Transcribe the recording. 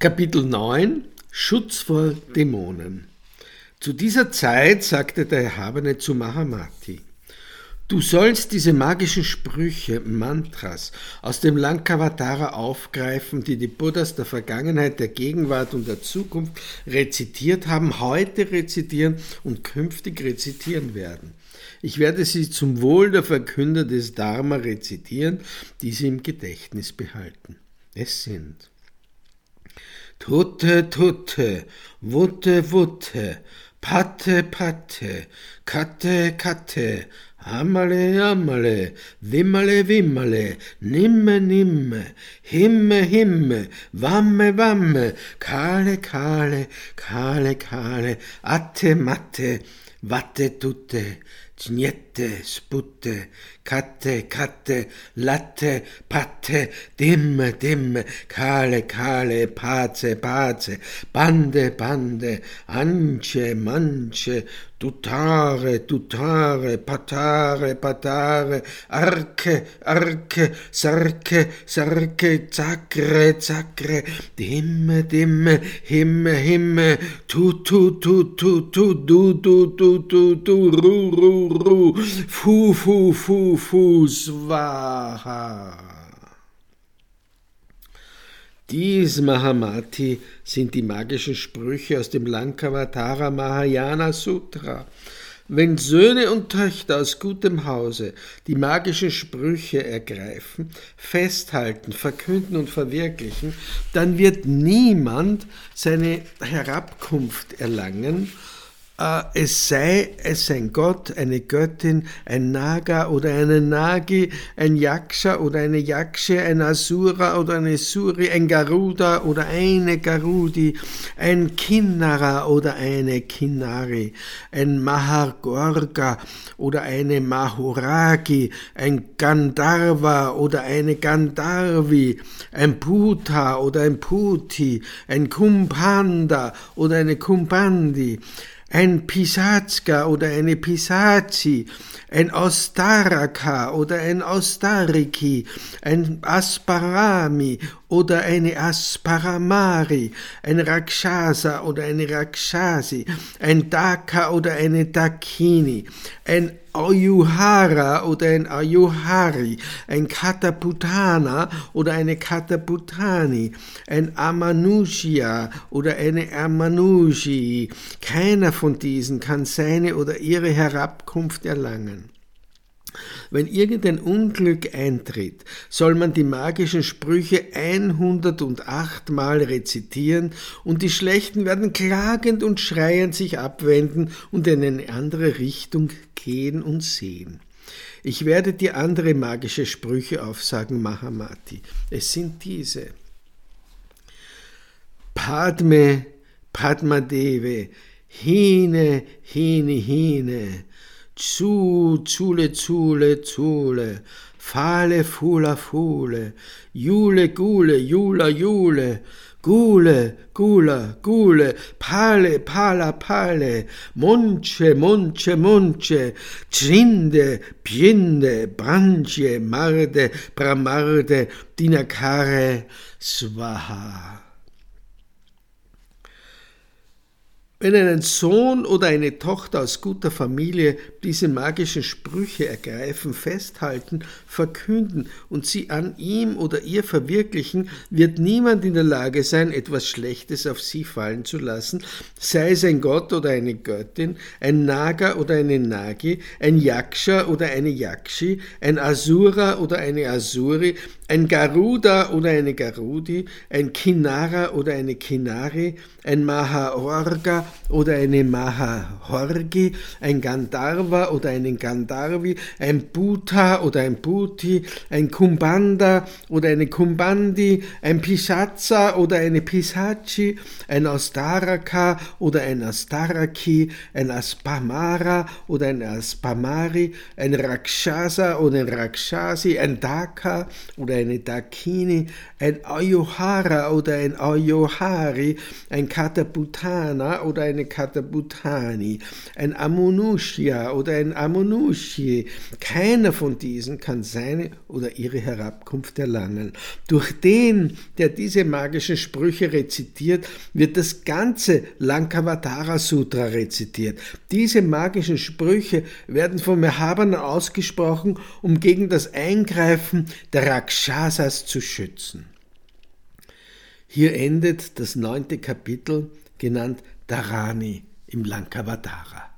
Kapitel 9 Schutz vor Dämonen Zu dieser Zeit sagte der Erhabene zu Mahamati, Du sollst diese magischen Sprüche, Mantras aus dem Lankavatara aufgreifen, die die Buddhas der Vergangenheit, der Gegenwart und der Zukunft rezitiert haben, heute rezitieren und künftig rezitieren werden. Ich werde sie zum Wohl der Verkünder des Dharma rezitieren, die sie im Gedächtnis behalten. Es sind Tutte, tutte, vutte, vutte, patte, patte, catte, catte, amale, amale, vimmale, vimmale, nimme, nimme, himme, himme, vamme, vamme, cale, cale, cale, cale, atte, matte, vatte tutte, Cniette, sputte, katte, katte, latte, patte, dimme, dimme, kale, kale, pace, pace, bande, bande, ance, mance, tutare, tutare, patare, patare, arche, arche, sarche, sarche, zacre, zacre, dimme, dimme, himme, himme, tu, tu, tu, tu, tu, du, du, du, du, du, ru, ru, ru, fu, fu, fu, fu, swaha. Dies Mahamati sind die magischen Sprüche aus dem Lankavatara Mahayana Sutra. Wenn Söhne und Töchter aus gutem Hause die magischen Sprüche ergreifen, festhalten, verkünden und verwirklichen, dann wird niemand seine Herabkunft erlangen es sei es ein Gott, eine Göttin, ein Naga oder eine Nagi, ein Yaksha oder eine Yakshe, ein Asura oder eine Suri, ein Garuda oder eine Garudi, ein Kinnara oder eine Kinnari, ein Mahargorga oder eine Mahuragi, ein Gandharva oder eine Gandharvi, ein Puta oder ein Puti, ein Kumpanda oder eine Kumpandi, ein Pisatska oder eine Pisazi, ein Ostaraka oder ein Ostariki, ein Asparami oder eine Asparamari, ein Rakshasa oder eine Rakshasi, ein Daka oder eine Dakini, ein Ayuhara oder ein Ayuhari, ein Kataputana oder eine Kataputani, ein Amanushya oder eine Amanushi. Keiner von diesen kann seine oder ihre Herabkunft erlangen. Wenn irgendein Unglück eintritt, soll man die magischen Sprüche 108 Mal rezitieren und die Schlechten werden klagend und schreiend sich abwenden und in eine andere Richtung gehen und sehen. Ich werde dir andere magische Sprüche aufsagen, Mahamati. Es sind diese. Padme, Padmadeve, Hine, Hine, Hine, Zu, Zule, Zule, Zule, Fale, Fula, Fule, Jule, Gule, Jula, Jule, Gule, Gula, Gule, Pale, Pala, Pale, Monce, Monce, Monce, Trinde, Piende, Branche, Marde, Bramarde, Dinakare, Swaha. Wenn ein Sohn oder eine Tochter aus guter Familie diese magischen Sprüche ergreifen, festhalten, verkünden und sie an ihm oder ihr verwirklichen, wird niemand in der Lage sein, etwas Schlechtes auf sie fallen zu lassen, sei es ein Gott oder eine Göttin, ein Naga oder eine Nagi, ein Yaksha oder eine Yakshi, ein Asura oder eine Asuri, ein Garuda oder eine Garudi, ein Kinara oder eine Kinari, ein Mahaorga oder eine Mahahorgi, ein Gandharva oder einen Gandharvi, ein Bhuta oder ein Bhuti, ein Kumbanda oder eine Kumbandi, ein Pisatsa oder eine Pisachi, ein Astaraka oder ein Astaraki, ein Aspamara oder ein Aspamari, ein Rakshasa oder ein Rakshasi, ein Daka oder eine Dakini, ein Ayuhara oder ein Ayuhari, ein Kataputana oder oder eine Katabutani, ein Amunushya oder ein Amunushi, keiner von diesen kann seine oder ihre Herabkunft erlangen. Durch den, der diese magischen Sprüche rezitiert, wird das ganze Lankavatara Sutra rezitiert. Diese magischen Sprüche werden vom Erhabenen ausgesprochen, um gegen das Eingreifen der Rakshasas zu schützen. Hier endet das neunte Kapitel, genannt Dharani im Lankavatara.